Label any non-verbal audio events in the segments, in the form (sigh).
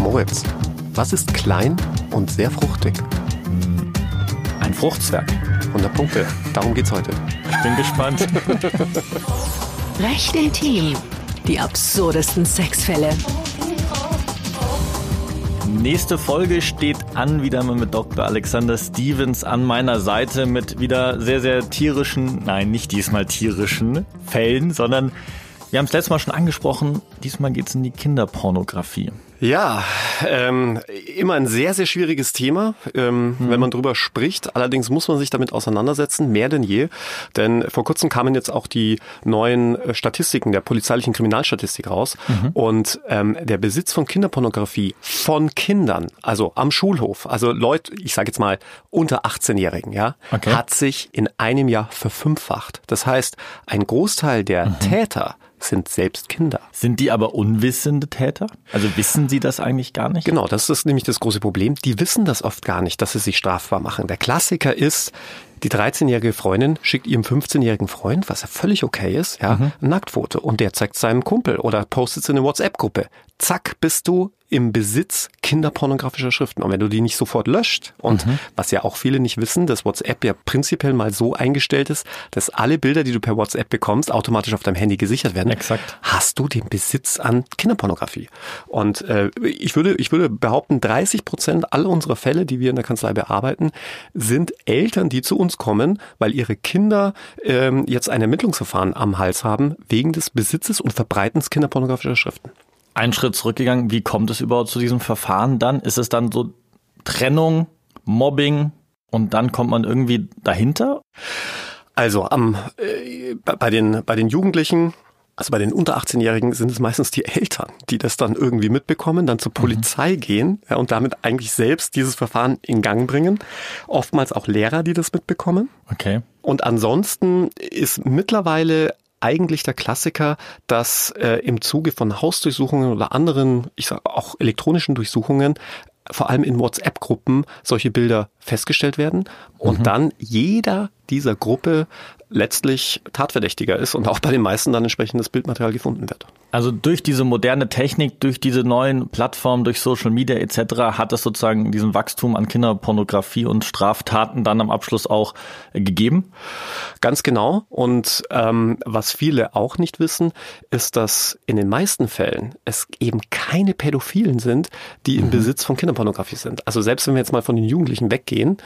Moritz, was ist klein und sehr fruchtig? Ein Fruchtzwerg. 100 Punkte. Darum geht's heute. Ich bin gespannt. (laughs) Recht intim. Die absurdesten Sexfälle. Nächste Folge steht an, wieder mal mit Dr. Alexander Stevens an meiner Seite mit wieder sehr, sehr tierischen, nein, nicht diesmal tierischen Fällen, sondern wir haben es letztes Mal schon angesprochen, diesmal geht es in die Kinderpornografie. Ja, ähm, immer ein sehr, sehr schwieriges Thema, ähm, mhm. wenn man drüber spricht. Allerdings muss man sich damit auseinandersetzen, mehr denn je. Denn vor kurzem kamen jetzt auch die neuen äh, Statistiken der polizeilichen Kriminalstatistik raus. Mhm. Und ähm, der Besitz von Kinderpornografie von Kindern, also am Schulhof, also Leute, ich sage jetzt mal unter 18-Jährigen, ja, okay. hat sich in einem Jahr verfünffacht. Das heißt, ein Großteil der mhm. Täter sind selbst Kinder. Sind die aber unwissende Täter? Also wissen sie das eigentlich gar nicht? Genau, das ist nämlich das große Problem. Die wissen das oft gar nicht, dass sie sich strafbar machen. Der Klassiker ist, die 13-jährige Freundin schickt ihrem 15-jährigen Freund, was ja völlig okay ist, ja, mhm. ein Nacktfoto und der zeigt seinem Kumpel oder postet es in eine WhatsApp-Gruppe. Zack, bist du im Besitz kinderpornografischer Schriften. Und wenn du die nicht sofort löscht, und mhm. was ja auch viele nicht wissen, dass WhatsApp ja prinzipiell mal so eingestellt ist, dass alle Bilder, die du per WhatsApp bekommst, automatisch auf deinem Handy gesichert werden, Exakt. hast du den Besitz an Kinderpornografie. Und äh, ich würde, ich würde behaupten, 30 Prozent aller unserer Fälle, die wir in der Kanzlei bearbeiten, sind Eltern, die zu uns kommen, weil ihre Kinder ähm, jetzt ein Ermittlungsverfahren am Hals haben, wegen des Besitzes und Verbreitens kinderpornografischer Schriften einen Schritt zurückgegangen. Wie kommt es überhaupt zu diesem Verfahren dann? Ist es dann so Trennung, Mobbing und dann kommt man irgendwie dahinter? Also am, äh, bei, den, bei den Jugendlichen, also bei den unter 18-Jährigen sind es meistens die Eltern, die das dann irgendwie mitbekommen, dann zur Polizei mhm. gehen ja, und damit eigentlich selbst dieses Verfahren in Gang bringen. Oftmals auch Lehrer, die das mitbekommen. Okay. Und ansonsten ist mittlerweile eigentlich der Klassiker, dass äh, im Zuge von Hausdurchsuchungen oder anderen, ich sage auch elektronischen Durchsuchungen, vor allem in WhatsApp-Gruppen solche Bilder festgestellt werden und mhm. dann jeder dieser Gruppe letztlich Tatverdächtiger ist und auch bei den meisten dann entsprechendes Bildmaterial gefunden wird. Also durch diese moderne Technik, durch diese neuen Plattformen, durch Social Media etc. hat es sozusagen diesen Wachstum an Kinderpornografie und Straftaten dann am Abschluss auch gegeben? Ganz genau. Und ähm, was viele auch nicht wissen, ist, dass in den meisten Fällen es eben keine Pädophilen sind, die im mhm. Besitz von Kinderpornografie sind. Also selbst wenn wir jetzt mal von den Jugendlichen weggehen, mhm.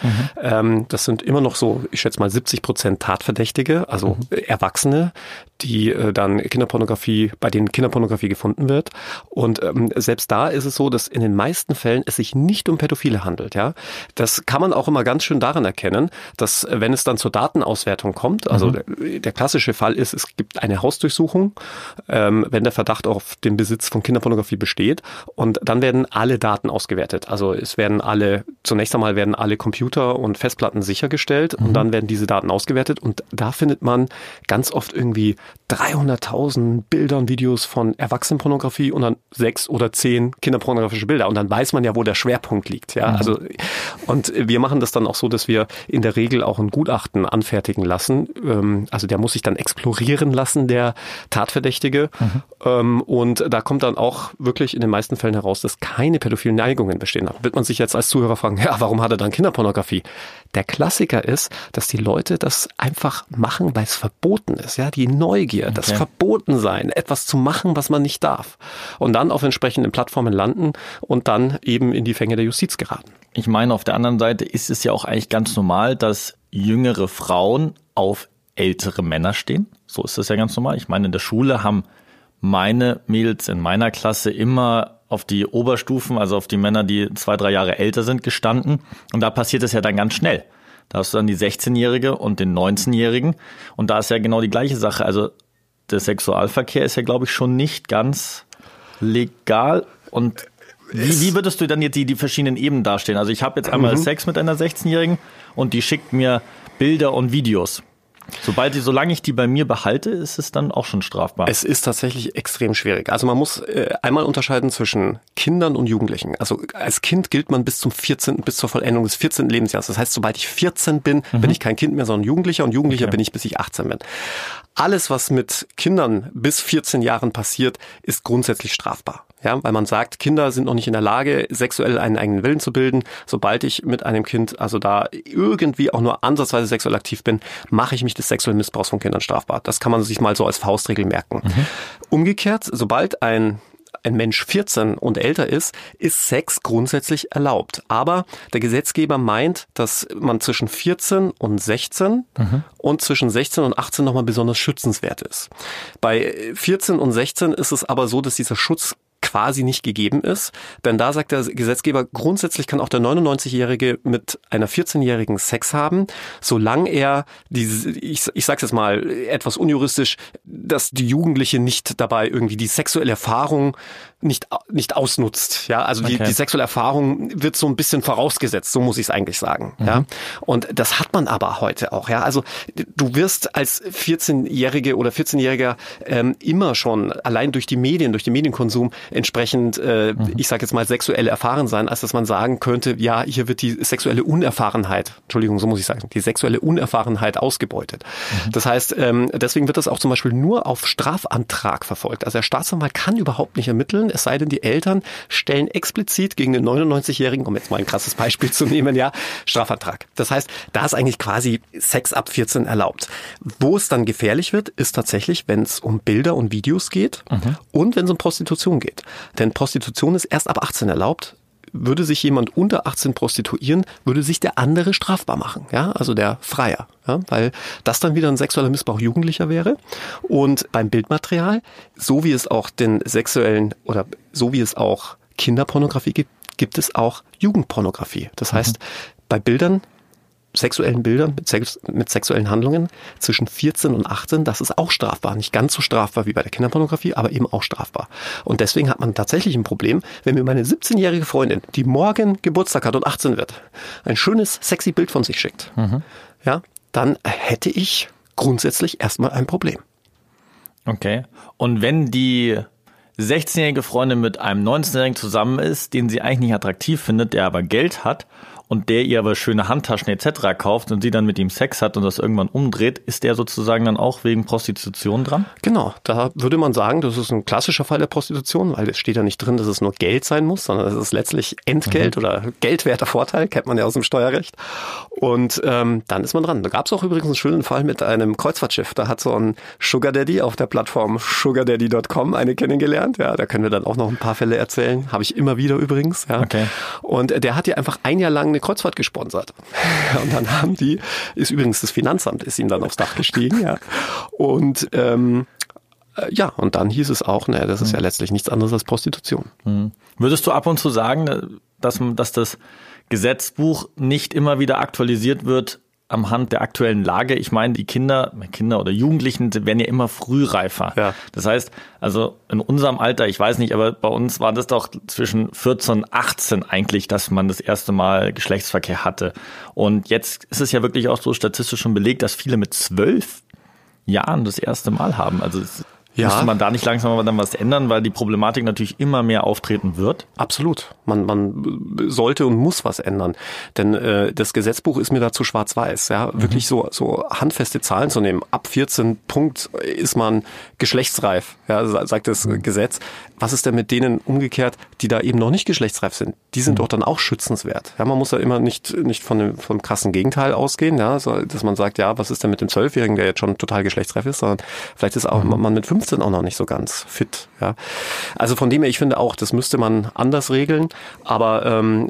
ähm, das sind immer noch so, ich schätze mal 70 Prozent Tatverdächtige, also mhm. Erwachsene, die äh, dann Kinderpornografie, bei denen Kinderpornografie gefunden wird. Und ähm, selbst da ist es so, dass in den meisten Fällen es sich nicht um Pädophile handelt. Ja, das kann man auch immer ganz schön daran erkennen, dass äh, wenn es dann zur Datenauswertung kommt, also mhm. der, der, klassische Fall ist, es gibt eine Hausdurchsuchung, ähm, wenn der Verdacht auf den Besitz von Kinderpornografie besteht, und dann werden alle Daten ausgewertet. Also es werden alle zunächst einmal werden alle Computer und Festplatten sichergestellt mhm. und dann werden diese Daten ausgewertet und da findet man ganz oft irgendwie 300.000 Bilder und Videos von Erwachsenenpornografie und dann sechs oder zehn kinderpornografische Bilder. Und dann weiß man ja, wo der Schwerpunkt liegt. Ja, mhm. also, und wir machen das dann auch so, dass wir in der Regel auch ein Gutachten anfertigen lassen. Ähm, also der muss sich dann explorieren lassen, der Tatverdächtige. Mhm. Ähm, und da kommt dann auch wirklich in den meisten Fällen heraus, dass keine pädophilen Neigungen bestehen. Da wird man sich jetzt als Zuhörer fragen, (laughs) ja, warum hat er dann Kinderpornografie? Der Klassiker ist, dass die Leute das einfach machen, weil es verboten ist. Ja, die Neugier, okay. das Verbotensein, etwas zu machen, was man nicht darf. Und dann auf entsprechenden Plattformen landen und dann eben in die Fänge der Justiz geraten. Ich meine, auf der anderen Seite ist es ja auch eigentlich ganz normal, dass jüngere Frauen auf ältere Männer stehen. So ist das ja ganz normal. Ich meine, in der Schule haben meine Mädels in meiner Klasse immer auf die Oberstufen, also auf die Männer, die zwei, drei Jahre älter sind, gestanden. Und da passiert es ja dann ganz schnell. Da hast du dann die 16-Jährige und den 19-Jährigen. Und da ist ja genau die gleiche Sache. Also der Sexualverkehr ist ja, glaube ich, schon nicht ganz legal. Und wie, wie würdest du dann jetzt die, die verschiedenen Ebenen darstellen? Also ich habe jetzt einmal mhm. Sex mit einer 16-Jährigen und die schickt mir Bilder und Videos. Sobald die, solange ich die bei mir behalte, ist es dann auch schon strafbar. Es ist tatsächlich extrem schwierig. Also man muss äh, einmal unterscheiden zwischen Kindern und Jugendlichen. Also als Kind gilt man bis zum 14., bis zur Vollendung des 14. Lebensjahres. Das heißt, sobald ich 14 bin, mhm. bin ich kein Kind mehr, sondern Jugendlicher und Jugendlicher okay. bin ich, bis ich 18 bin. Alles, was mit Kindern bis 14 Jahren passiert, ist grundsätzlich strafbar. Ja, weil man sagt, Kinder sind noch nicht in der Lage, sexuell einen eigenen Willen zu bilden. Sobald ich mit einem Kind, also da irgendwie auch nur ansatzweise sexuell aktiv bin, mache ich mich des sexuellen Missbrauchs von Kindern strafbar. Das kann man sich mal so als Faustregel merken. Mhm. Umgekehrt, sobald ein ein Mensch 14 und älter ist, ist Sex grundsätzlich erlaubt. Aber der Gesetzgeber meint, dass man zwischen 14 und 16 mhm. und zwischen 16 und 18 nochmal besonders schützenswert ist. Bei 14 und 16 ist es aber so, dass dieser Schutz quasi nicht gegeben ist. Denn da sagt der Gesetzgeber, grundsätzlich kann auch der 99-Jährige mit einer 14-Jährigen Sex haben, solange er, diese, ich, ich sage jetzt mal etwas unjuristisch, dass die Jugendliche nicht dabei irgendwie die sexuelle Erfahrung nicht, nicht ausnutzt. Ja, also okay. die, die sexuelle Erfahrung wird so ein bisschen vorausgesetzt, so muss ich es eigentlich sagen. Mhm. Ja, und das hat man aber heute auch. Ja, also du wirst als 14-Jährige oder 14-Jähriger ähm, immer schon allein durch die Medien, durch den Medienkonsum entsprechend, äh, mhm. ich sage jetzt mal sexuell erfahren sein, als dass man sagen könnte, ja, hier wird die sexuelle Unerfahrenheit, Entschuldigung, so muss ich sagen, die sexuelle Unerfahrenheit ausgebeutet. Mhm. Das heißt, ähm, deswegen wird das auch zum Beispiel nur auf Strafantrag verfolgt. Also der Staatsanwalt kann überhaupt nicht ermitteln es sei denn, die Eltern stellen explizit gegen den 99-Jährigen, um jetzt mal ein krasses Beispiel zu nehmen, ja, Strafantrag. Das heißt, da ist eigentlich quasi Sex ab 14 erlaubt. Wo es dann gefährlich wird, ist tatsächlich, wenn es um Bilder und Videos geht mhm. und wenn es um Prostitution geht. Denn Prostitution ist erst ab 18 erlaubt würde sich jemand unter 18 prostituieren, würde sich der andere strafbar machen, ja, also der Freier, ja, weil das dann wieder ein sexueller Missbrauch Jugendlicher wäre. Und beim Bildmaterial, so wie es auch den sexuellen oder so wie es auch Kinderpornografie gibt, gibt es auch Jugendpornografie. Das heißt, mhm. bei Bildern sexuellen Bildern, mit, sex mit, sexuellen Handlungen zwischen 14 und 18, das ist auch strafbar. Nicht ganz so strafbar wie bei der Kinderpornografie, aber eben auch strafbar. Und deswegen hat man tatsächlich ein Problem, wenn mir meine 17-jährige Freundin, die morgen Geburtstag hat und 18 wird, ein schönes, sexy Bild von sich schickt, mhm. ja, dann hätte ich grundsätzlich erstmal ein Problem. Okay. Und wenn die 16-jährige Freundin mit einem 19-jährigen zusammen ist, den sie eigentlich nicht attraktiv findet, der aber Geld hat und der ihr aber schöne Handtaschen etc. kauft und sie dann mit ihm Sex hat und das irgendwann umdreht, ist der sozusagen dann auch wegen Prostitution dran? Genau, da würde man sagen, das ist ein klassischer Fall der Prostitution, weil es steht ja nicht drin, dass es nur Geld sein muss, sondern es ist letztlich Entgelt mhm. oder geldwerter Vorteil, kennt man ja aus dem Steuerrecht. Und ähm, dann ist man dran. Da gab es auch übrigens einen schönen Fall mit einem Kreuzfahrtschiff. Da hat so ein Sugar Daddy auf der Plattform sugardaddy.com eine kennengelernt. Ja, da können wir dann auch noch ein paar Fälle erzählen. Habe ich immer wieder übrigens. Ja. Okay. Und der hat ja einfach ein Jahr lang eine Kreuzfahrt gesponsert. (laughs) Und dann haben die, ist übrigens das Finanzamt, ist ihm dann aufs Dach gestiegen, ja. Und ähm, äh, ja, und dann hieß es auch, ne, das ist ja mhm. letztlich nichts anderes als Prostitution. Mhm. Würdest du ab und zu sagen, dass, dass das Gesetzbuch nicht immer wieder aktualisiert wird, am Hand der aktuellen Lage. Ich meine, die Kinder, Kinder oder Jugendlichen werden ja immer frühreifer. Ja. Das heißt, also in unserem Alter, ich weiß nicht, aber bei uns war das doch zwischen 14 und 18 eigentlich, dass man das erste Mal Geschlechtsverkehr hatte. Und jetzt ist es ja wirklich auch so statistisch schon belegt, dass viele mit zwölf Jahren das erste Mal haben. Also ja. Müsste man da nicht langsam aber dann was ändern, weil die Problematik natürlich immer mehr auftreten wird? Absolut. Man, man sollte und muss was ändern. Denn äh, das Gesetzbuch ist mir dazu schwarz-weiß. Ja? Mhm. Wirklich so, so handfeste Zahlen zu nehmen. Ab 14 Punkt ist man geschlechtsreif, ja, sagt das mhm. Gesetz. Was ist denn mit denen umgekehrt, die da eben noch nicht geschlechtsreif sind? Die sind mhm. doch dann auch schützenswert. Ja, man muss ja immer nicht, nicht von dem, vom krassen Gegenteil ausgehen, ja, so, dass man sagt, ja, was ist denn mit dem Zwölfjährigen, der jetzt schon total geschlechtsreif ist, sondern vielleicht ist auch mhm. man mit 15 auch noch nicht so ganz fit. Ja. Also von dem her, ich finde auch, das müsste man anders regeln, aber ähm,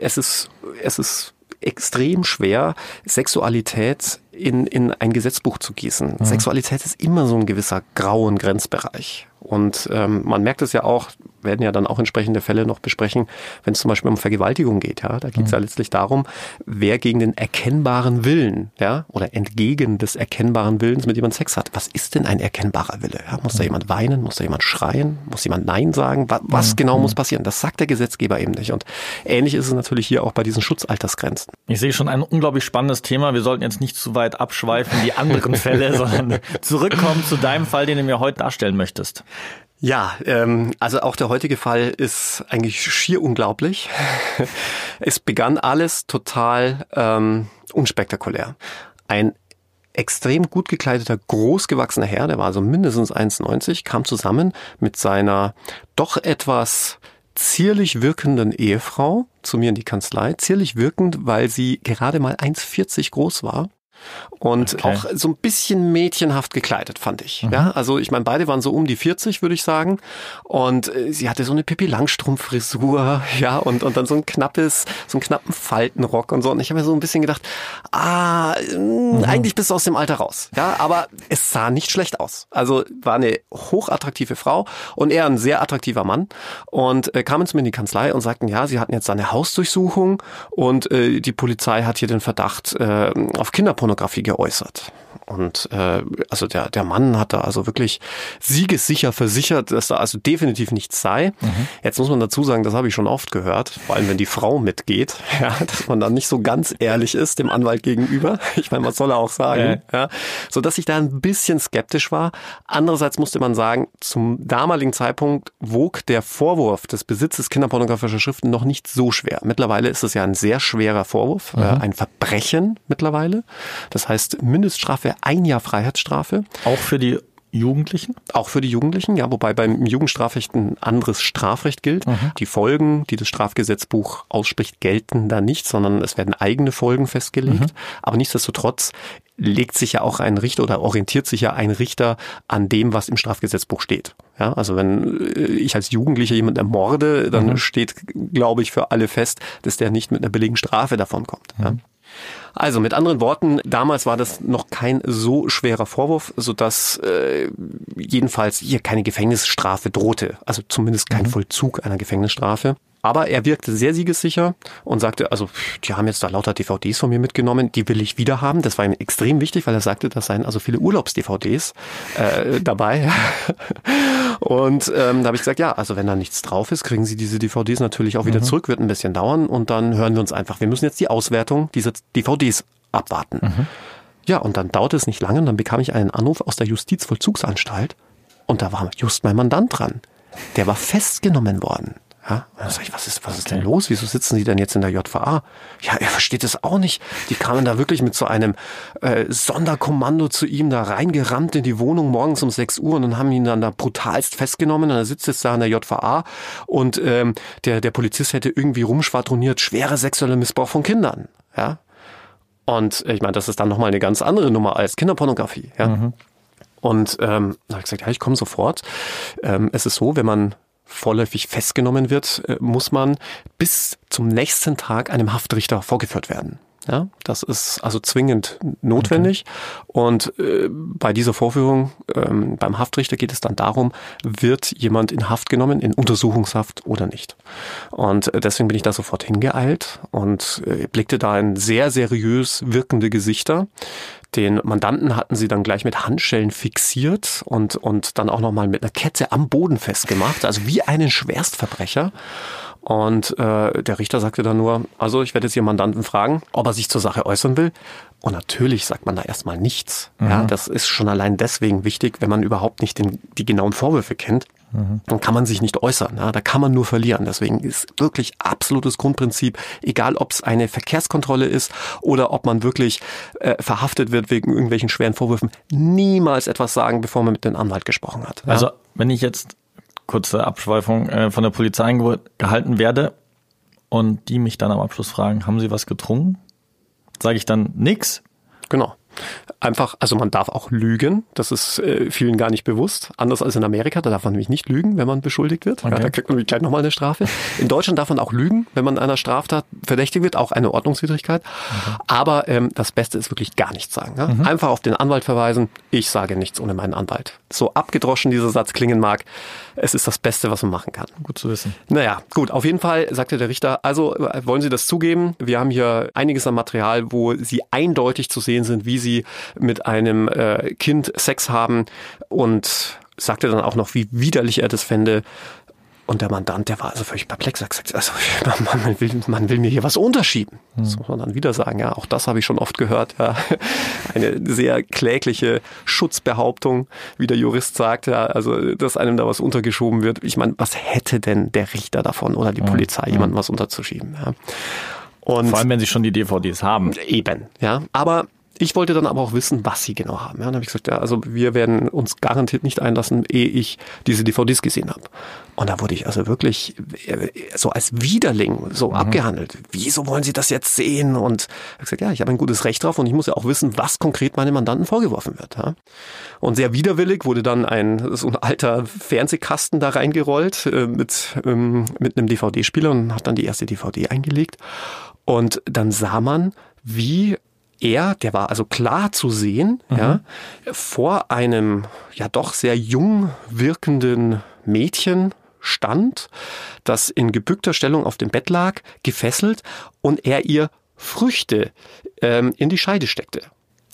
es ist, es ist extrem schwer, Sexualität in, in ein Gesetzbuch zu gießen. Mhm. Sexualität ist immer so ein gewisser grauen Grenzbereich. Und ähm, man merkt es ja auch, werden ja dann auch entsprechende Fälle noch besprechen, wenn es zum Beispiel um Vergewaltigung geht. Ja, da geht es mhm. ja letztlich darum, wer gegen den erkennbaren Willen, ja, oder entgegen des erkennbaren Willens mit jemandem Sex hat. Was ist denn ein erkennbarer Wille? Ja, muss mhm. da jemand weinen? Muss da jemand schreien? Muss jemand Nein sagen? Was, was mhm. genau muss passieren? Das sagt der Gesetzgeber eben nicht. Und ähnlich ist es natürlich hier auch bei diesen Schutzaltersgrenzen. Ich sehe schon ein unglaublich spannendes Thema. Wir sollten jetzt nicht zu weit abschweifen, die anderen (laughs) Fälle, sondern zurückkommen zu deinem Fall, den du mir heute darstellen möchtest. Ja, ähm, also auch der heutige Fall ist eigentlich schier unglaublich. (laughs) es begann alles total ähm, unspektakulär. Ein extrem gut gekleideter, großgewachsener Herr, der war also mindestens 1,90, kam zusammen mit seiner doch etwas zierlich wirkenden Ehefrau zu mir in die Kanzlei. Zierlich wirkend, weil sie gerade mal 1,40 groß war und okay. auch so ein bisschen mädchenhaft gekleidet, fand ich. Mhm. Ja, also ich meine, beide waren so um die 40, würde ich sagen. Und äh, sie hatte so eine Pippi Langstrumpf-Frisur, (laughs) ja, und, und dann so ein knappes, so einen knappen Faltenrock und so. Und ich habe mir so ein bisschen gedacht, ah, mh, mhm. eigentlich bist du aus dem Alter raus. Ja, aber es sah nicht schlecht aus. Also war eine hochattraktive Frau und er ein sehr attraktiver Mann. Und äh, kamen zu mir in die Kanzlei und sagten, ja, sie hatten jetzt eine Hausdurchsuchung und äh, die Polizei hat hier den Verdacht äh, auf Kinderpornografie geäußert. Und äh, also der, der Mann hat da also wirklich siegessicher versichert, dass da also definitiv nichts sei. Mhm. Jetzt muss man dazu sagen, das habe ich schon oft gehört, vor allem wenn die Frau mitgeht, (laughs) ja, dass man dann nicht so ganz ehrlich ist dem Anwalt gegenüber. Ich meine, was soll er auch sagen? Ja. ja. So dass ich da ein bisschen skeptisch war. Andererseits musste man sagen, zum damaligen Zeitpunkt wog der Vorwurf des Besitzes kinderpornografischer Schriften noch nicht so schwer. Mittlerweile ist es ja ein sehr schwerer Vorwurf, äh, mhm. äh, ein Verbrechen mittlerweile. Das heißt, Mindeststrafe ein Jahr Freiheitsstrafe. Auch für die Jugendlichen? Auch für die Jugendlichen, ja, wobei beim Jugendstrafrecht ein anderes Strafrecht gilt. Mhm. Die Folgen, die das Strafgesetzbuch ausspricht, gelten da nicht, sondern es werden eigene Folgen festgelegt. Mhm. Aber nichtsdestotrotz legt sich ja auch ein Richter oder orientiert sich ja ein Richter an dem, was im Strafgesetzbuch steht. Ja, also wenn äh, ich als Jugendlicher jemanden ermorde, dann mhm. steht, glaube ich, für alle fest, dass der nicht mit einer billigen Strafe davon kommt. Ja. Also mit anderen Worten, damals war das noch kein so schwerer Vorwurf, sodass äh, jedenfalls hier keine Gefängnisstrafe drohte. Also zumindest kein mhm. Vollzug einer Gefängnisstrafe. Aber er wirkte sehr siegessicher und sagte, also die haben jetzt da lauter DVDs von mir mitgenommen, die will ich wieder haben. Das war ihm extrem wichtig, weil er sagte, da seien also viele Urlaubs-DVDs äh, dabei. (laughs) und ähm, da habe ich gesagt, ja, also wenn da nichts drauf ist, kriegen Sie diese DVDs natürlich auch wieder mhm. zurück, wird ein bisschen dauern und dann hören wir uns einfach. Wir müssen jetzt die Auswertung dieser DVDs abwarten. Mhm. Ja, und dann dauerte es nicht lange und dann bekam ich einen Anruf aus der Justizvollzugsanstalt und da war just mein Mandant dran. Der war festgenommen worden. Ja, und dann sag ich, was ist, was ist denn los? Wieso sitzen Sie denn jetzt in der JVA? Ja, er versteht es auch nicht. Die kamen da wirklich mit so einem äh, Sonderkommando zu ihm da reingerammt in die Wohnung morgens um 6 Uhr und dann haben ihn dann da brutalst festgenommen und er sitzt jetzt da in der JVA und ähm, der, der Polizist hätte irgendwie rumschwadroniert, schwere sexuelle Missbrauch von Kindern. Ja. Und ich meine, das ist dann nochmal eine ganz andere Nummer als Kinderpornografie. Ja. Mhm. Und ähm, da habe ich gesagt, ja, ich komme sofort. Ähm, es ist so, wenn man vorläufig festgenommen wird, äh, muss man bis zum nächsten Tag einem Haftrichter vorgeführt werden. Ja, das ist also zwingend notwendig. Okay. Und äh, bei dieser Vorführung ähm, beim Haftrichter geht es dann darum, wird jemand in Haft genommen, in Untersuchungshaft oder nicht. Und äh, deswegen bin ich da sofort hingeeilt und äh, blickte da in sehr seriös wirkende Gesichter. Den Mandanten hatten sie dann gleich mit Handschellen fixiert und, und dann auch nochmal mit einer Kette am Boden festgemacht, also wie einen Schwerstverbrecher. Und äh, der Richter sagte dann nur, also ich werde jetzt Ihren Mandanten fragen, ob er sich zur Sache äußern will. Und natürlich sagt man da erstmal nichts. Mhm. Ja, das ist schon allein deswegen wichtig, wenn man überhaupt nicht den, die genauen Vorwürfe kennt. Mhm. Dann kann man sich nicht äußern. Ja, da kann man nur verlieren. Deswegen ist wirklich absolutes Grundprinzip, egal ob es eine Verkehrskontrolle ist oder ob man wirklich äh, verhaftet wird wegen irgendwelchen schweren Vorwürfen, niemals etwas sagen, bevor man mit dem Anwalt gesprochen hat. Ja? Also wenn ich jetzt kurze Abschweifung, äh, von der Polizei gehalten werde und die mich dann am Abschluss fragen, haben Sie was getrunken? Sage ich dann nix? Genau. Einfach, also man darf auch lügen. Das ist äh, vielen gar nicht bewusst. Anders als in Amerika, da darf man nämlich nicht lügen, wenn man beschuldigt wird. Okay. Ja, da kriegt man gleich nochmal eine Strafe. In Deutschland darf man auch lügen, wenn man einer Straftat verdächtig wird, auch eine Ordnungswidrigkeit. Okay. Aber ähm, das Beste ist wirklich gar nichts sagen. Ja? Mhm. Einfach auf den Anwalt verweisen. Ich sage nichts ohne meinen Anwalt. So abgedroschen dieser Satz klingen mag, es ist das Beste, was man machen kann. Gut zu wissen. Naja, gut. Auf jeden Fall sagte der Richter, also äh, wollen Sie das zugeben? Wir haben hier einiges an Material, wo Sie eindeutig zu sehen sind, wie Sie mit einem äh, Kind Sex haben und sagte dann auch noch, wie widerlich er das fände. Und der Mandant, der war also völlig perplex. Er gesagt, also (laughs) man, man, will, man will mir hier was unterschieben. Hm. Das muss man dann wieder sagen. Ja, auch das habe ich schon oft gehört. Ja. (laughs) Eine sehr klägliche Schutzbehauptung, wie der Jurist sagt. Ja, also dass einem da was untergeschoben wird. Ich meine, was hätte denn der Richter davon oder die hm. Polizei, jemandem was unterzuschieben? Ja. Und Vor allem, wenn sie schon die DVDs haben. Eben, ja. Aber ich wollte dann aber auch wissen, was sie genau haben. Ja, dann habe ich gesagt, ja, also wir werden uns garantiert nicht einlassen, ehe ich diese DVDs gesehen habe. Und da wurde ich also wirklich äh, so als Widerling so mhm. abgehandelt. Wieso wollen Sie das jetzt sehen? Und ich habe gesagt, ja, ich habe ein gutes Recht drauf und ich muss ja auch wissen, was konkret meinem Mandanten vorgeworfen wird. Ja. Und sehr widerwillig wurde dann ein so ein alter Fernsehkasten da reingerollt äh, mit ähm, mit einem DVD-Spieler und hat dann die erste DVD eingelegt. Und dann sah man, wie er, der war also klar zu sehen, mhm. ja, vor einem ja doch sehr jung wirkenden Mädchen stand, das in gebückter Stellung auf dem Bett lag, gefesselt und er ihr Früchte ähm, in die Scheide steckte.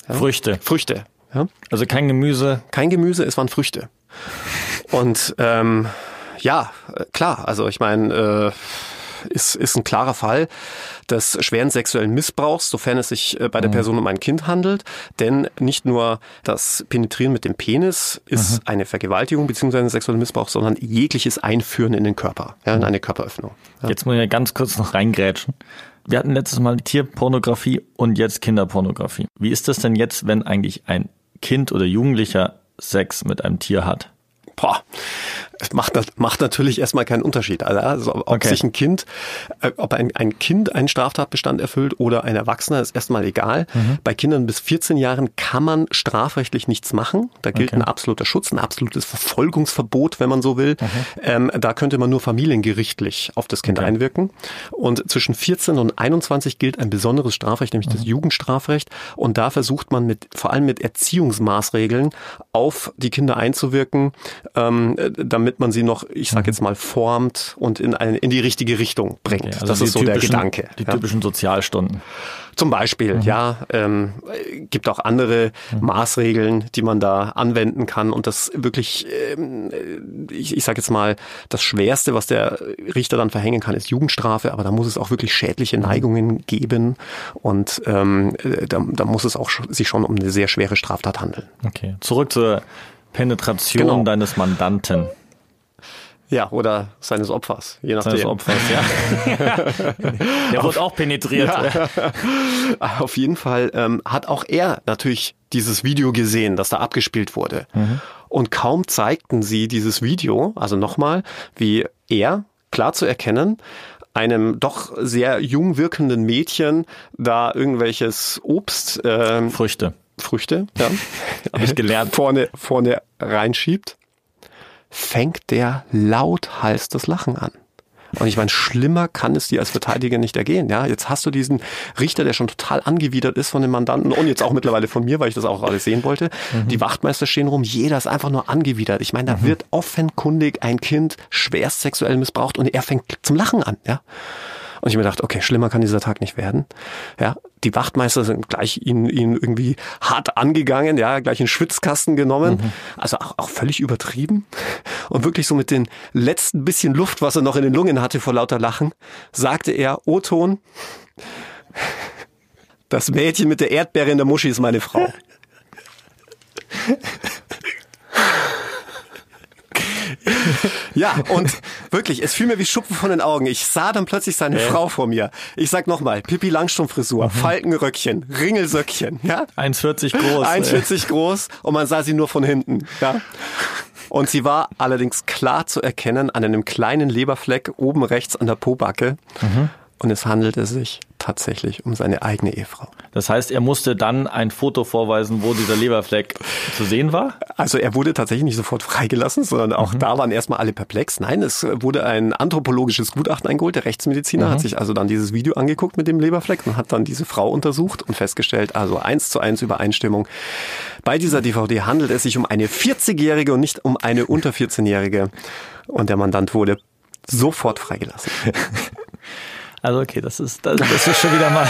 Ja? Früchte. Früchte. Ja? Also kein Gemüse. Kein Gemüse, es waren Früchte. Und ähm, ja, klar, also ich meine, äh, ist, ist ein klarer Fall des schweren sexuellen Missbrauchs, sofern es sich äh, bei der mhm. Person um ein Kind handelt. Denn nicht nur das Penetrieren mit dem Penis ist mhm. eine Vergewaltigung bzw. sexueller Missbrauch, sondern jegliches Einführen in den Körper, ja, in mhm. eine Körperöffnung. Ja. Jetzt muss ich ganz kurz noch reingrätschen. Wir hatten letztes Mal Tierpornografie und jetzt Kinderpornografie. Wie ist das denn jetzt, wenn eigentlich ein Kind oder Jugendlicher Sex mit einem Tier hat? Boah, macht, macht natürlich erstmal keinen Unterschied. Also ob okay. sich ein Kind, äh, ob ein, ein Kind einen Straftatbestand erfüllt oder ein Erwachsener, ist erstmal egal. Mhm. Bei Kindern bis 14 Jahren kann man strafrechtlich nichts machen. Da gilt okay. ein absoluter Schutz, ein absolutes Verfolgungsverbot, wenn man so will. Mhm. Ähm, da könnte man nur familiengerichtlich auf das Kind okay. einwirken. Und zwischen 14 und 21 gilt ein besonderes Strafrecht, nämlich mhm. das Jugendstrafrecht. Und da versucht man mit, vor allem mit Erziehungsmaßregeln auf die Kinder einzuwirken, ähm, damit damit man sie noch, ich sag mhm. jetzt mal, formt und in, eine, in die richtige Richtung bringt. Okay, also das ist so der Gedanke. Die ja. typischen Sozialstunden. Zum Beispiel, mhm. ja. Ähm, gibt auch andere mhm. Maßregeln, die man da anwenden kann. Und das wirklich, ähm, ich, ich sage jetzt mal, das Schwerste, was der Richter dann verhängen kann, ist Jugendstrafe. Aber da muss es auch wirklich schädliche mhm. Neigungen geben. Und ähm, da, da muss es auch sich schon um eine sehr schwere Straftat handeln. Okay. Zurück zur Penetration genau. deines Mandanten. Ja, oder seines Opfers, je nachdem. Seines Opfers, ja. (laughs) Der wird auch penetriert. Ja. (laughs) Auf jeden Fall ähm, hat auch er natürlich dieses Video gesehen, das da abgespielt wurde. Mhm. Und kaum zeigten sie dieses Video, also nochmal, wie er, klar zu erkennen, einem doch sehr jung wirkenden Mädchen da irgendwelches Obst, ähm, Früchte. Früchte, ja, (laughs) habe ich gelernt, vorne, vorne reinschiebt fängt der lauthals das Lachen an. Und ich meine, schlimmer kann es dir als Verteidiger nicht ergehen. Ja, jetzt hast du diesen Richter, der schon total angewidert ist von dem Mandanten und jetzt auch mittlerweile von mir, weil ich das auch alles sehen wollte. Mhm. Die Wachtmeister stehen rum, jeder ist einfach nur angewidert. Ich meine, da mhm. wird offenkundig ein Kind schwerst sexuell missbraucht und er fängt zum Lachen an. Ja. Und ich mir dachte, okay, schlimmer kann dieser Tag nicht werden. Ja, die Wachtmeister sind gleich ihn, ihn irgendwie hart angegangen, ja, gleich in Schwitzkasten genommen. Mhm. Also auch, auch völlig übertrieben. Und wirklich so mit den letzten bisschen Luft, was er noch in den Lungen hatte vor lauter Lachen, sagte er, O-Ton, das Mädchen mit der Erdbeere in der Muschi ist meine Frau. (laughs) (laughs) ja, und wirklich, es fiel mir wie Schuppen von den Augen. Ich sah dann plötzlich seine äh. Frau vor mir. Ich sag nochmal, Pippi Langstrumpfrisur, mhm. Faltenröckchen, Ringelsöckchen, ja? 1,40 groß. 1,40 groß und man sah sie nur von hinten, ja? Und sie war allerdings klar zu erkennen an einem kleinen Leberfleck oben rechts an der Pobacke. Mhm. Und es handelte sich tatsächlich um seine eigene Ehefrau. Das heißt, er musste dann ein Foto vorweisen, wo dieser Leberfleck zu sehen war? Also er wurde tatsächlich nicht sofort freigelassen, sondern auch mhm. da waren erstmal alle perplex. Nein, es wurde ein anthropologisches Gutachten eingeholt. Der Rechtsmediziner mhm. hat sich also dann dieses Video angeguckt mit dem Leberfleck und hat dann diese Frau untersucht und festgestellt, also eins zu eins Übereinstimmung. Bei dieser DVD handelt es sich um eine 40-Jährige und nicht um eine unter 14-Jährige. Und der Mandant wurde sofort freigelassen. (laughs) Also okay, das ist, das, das ist schon wieder mal,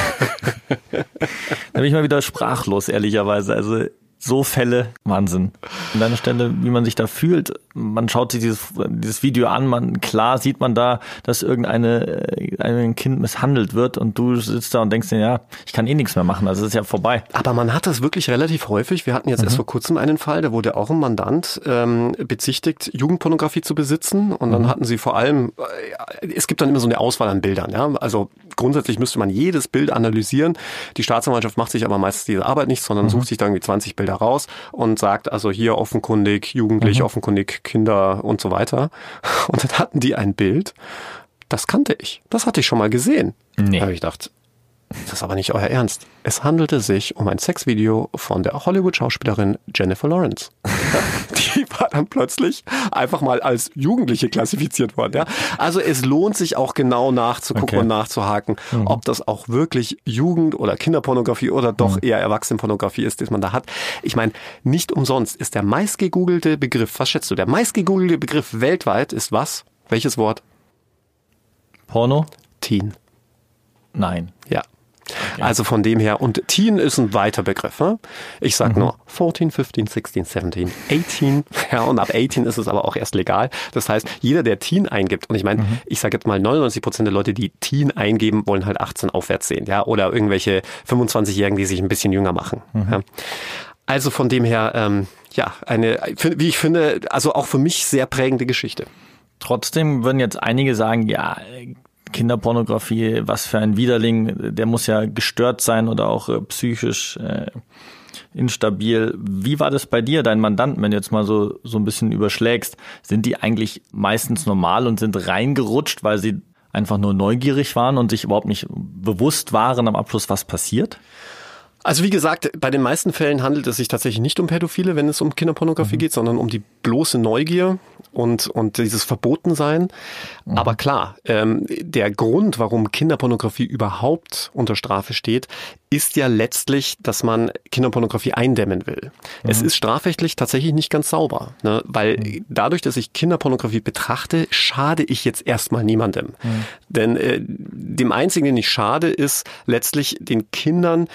(laughs) da bin ich mal wieder sprachlos, ehrlicherweise. Also so Fälle, Wahnsinn. An deiner Stelle, wie man sich da fühlt, man schaut sich dieses, dieses Video an, man, klar sieht man da, dass irgendeine, äh, ein Kind misshandelt wird und du sitzt da und denkst dir, ja, ich kann eh nichts mehr machen, also ist ja vorbei. Aber man hat das wirklich relativ häufig. Wir hatten jetzt mhm. erst vor kurzem einen Fall, da wurde auch ein Mandant ähm, bezichtigt, Jugendpornografie zu besitzen und dann mhm. hatten sie vor allem, äh, es gibt dann immer so eine Auswahl an Bildern, ja, also grundsätzlich müsste man jedes Bild analysieren. Die Staatsanwaltschaft macht sich aber meistens diese Arbeit nicht, sondern mhm. sucht sich dann irgendwie 20 Bilder raus und sagt also hier offenkundig, jugendlich, mhm. offenkundig Kinder und so weiter. Und dann hatten die ein Bild, das kannte ich. Das hatte ich schon mal gesehen. Nee. Da habe ich gedacht, das ist aber nicht euer Ernst. Es handelte sich um ein Sexvideo von der Hollywood-Schauspielerin Jennifer Lawrence. (laughs) Die war dann plötzlich einfach mal als Jugendliche klassifiziert worden. Ja? Also es lohnt sich auch genau nachzugucken okay. und nachzuhaken, mhm. ob das auch wirklich Jugend- oder Kinderpornografie oder doch mhm. eher Erwachsenenpornografie ist, die man da hat. Ich meine, nicht umsonst ist der meistgegoogelte Begriff, was schätzt du, der meistgegoogelte Begriff weltweit ist was? Welches Wort? Porno? Teen. Nein. Ja. Okay. Also von dem her, und Teen ist ein weiter Begriff. Ne? Ich sag mhm. nur 14, 15, 16, 17, 18. Ja, und ab 18 ist es aber auch erst legal. Das heißt, jeder, der Teen eingibt, und ich meine, mhm. ich sage jetzt mal 99 Prozent der Leute, die Teen eingeben, wollen halt 18 aufwärts sehen. Ja, oder irgendwelche 25-Jährigen, die sich ein bisschen jünger machen. Mhm. Ja? Also von dem her, ähm, ja, eine, wie ich finde, also auch für mich sehr prägende Geschichte. Trotzdem würden jetzt einige sagen, ja, Kinderpornografie, was für ein Widerling, der muss ja gestört sein oder auch äh, psychisch äh, instabil. Wie war das bei dir, dein Mandanten, wenn du jetzt mal so, so ein bisschen überschlägst? Sind die eigentlich meistens normal und sind reingerutscht, weil sie einfach nur neugierig waren und sich überhaupt nicht bewusst waren am Abschluss, was passiert? Also wie gesagt, bei den meisten Fällen handelt es sich tatsächlich nicht um Pädophile, wenn es um Kinderpornografie mhm. geht, sondern um die bloße Neugier und, und dieses Verbotensein. Mhm. Aber klar, ähm, der Grund, warum Kinderpornografie überhaupt unter Strafe steht, ist ja letztlich, dass man Kinderpornografie eindämmen will. Mhm. Es ist strafrechtlich tatsächlich nicht ganz sauber, ne? weil mhm. dadurch, dass ich Kinderpornografie betrachte, schade ich jetzt erstmal niemandem. Mhm. Denn äh, dem Einzigen, den ich schade, ist letztlich den Kindern,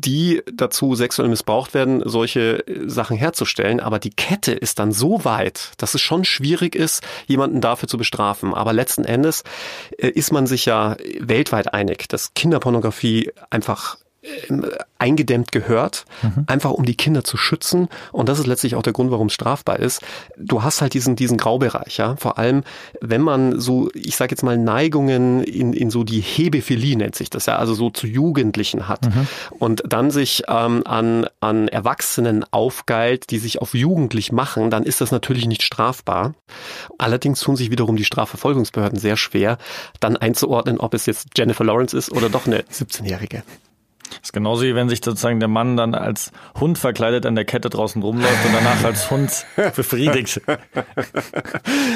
die dazu sexuell missbraucht werden, solche äh, Sachen herzustellen. Aber die Kette ist dann so weit, dass es schon schwierig ist, jemanden dafür zu bestrafen. Aber letzten Endes äh, ist man sich ja weltweit einig, dass Kinderpornografie einfach eingedämmt gehört, mhm. einfach um die Kinder zu schützen. Und das ist letztlich auch der Grund, warum es strafbar ist. Du hast halt diesen, diesen Graubereich, ja. Vor allem, wenn man so, ich sage jetzt mal, Neigungen in, in so die Hebephilie nennt sich das ja, also so zu Jugendlichen hat mhm. und dann sich ähm, an, an Erwachsenen aufgeilt, die sich auf jugendlich machen, dann ist das natürlich nicht strafbar. Allerdings tun sich wiederum die Strafverfolgungsbehörden sehr schwer, dann einzuordnen, ob es jetzt Jennifer Lawrence ist oder doch eine (laughs) 17-Jährige. Das ist genauso wie wenn sich sozusagen der Mann dann als Hund verkleidet an der Kette draußen rumläuft und danach als Hund (laughs) befriedigt.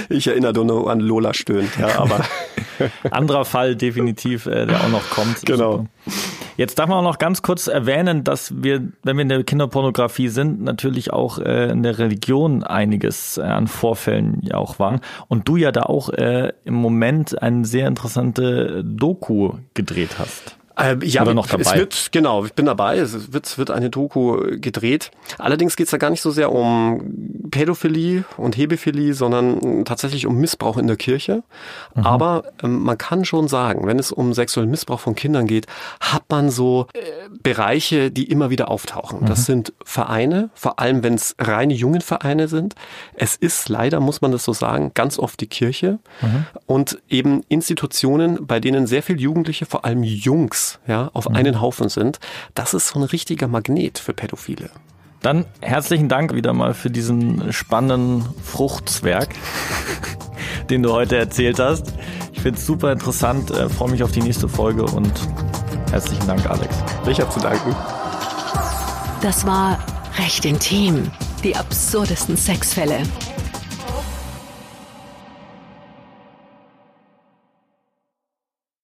Ich erinnere nur an Lola stöhnt, ja, aber. (laughs) Anderer Fall definitiv, äh, der auch noch kommt. Genau. Jetzt darf man auch noch ganz kurz erwähnen, dass wir, wenn wir in der Kinderpornografie sind, natürlich auch äh, in der Religion einiges äh, an Vorfällen ja auch waren. Und du ja da auch im Moment eine sehr interessante Doku gedreht hast. Äh, ja, Oder noch dabei? Es wird, genau, ich bin dabei. Es wird, wird eine Doku gedreht. Allerdings geht es da gar nicht so sehr um Pädophilie und Hebephilie, sondern tatsächlich um Missbrauch in der Kirche. Mhm. Aber ähm, man kann schon sagen, wenn es um sexuellen Missbrauch von Kindern geht, hat man so äh, Bereiche, die immer wieder auftauchen. Mhm. Das sind Vereine, vor allem wenn es reine Jungenvereine sind. Es ist leider, muss man das so sagen, ganz oft die Kirche mhm. und eben Institutionen, bei denen sehr viel Jugendliche, vor allem Jungs, ja, auf mhm. einen Haufen sind, das ist so ein richtiger Magnet für Pädophile. Dann herzlichen Dank wieder mal für diesen spannenden Fruchtzwerg, (laughs) den du heute erzählt hast. Ich finde es super interessant, äh, freue mich auf die nächste Folge und herzlichen Dank, Alex. Ich habe zu danken. Das war recht intim. Die absurdesten Sexfälle.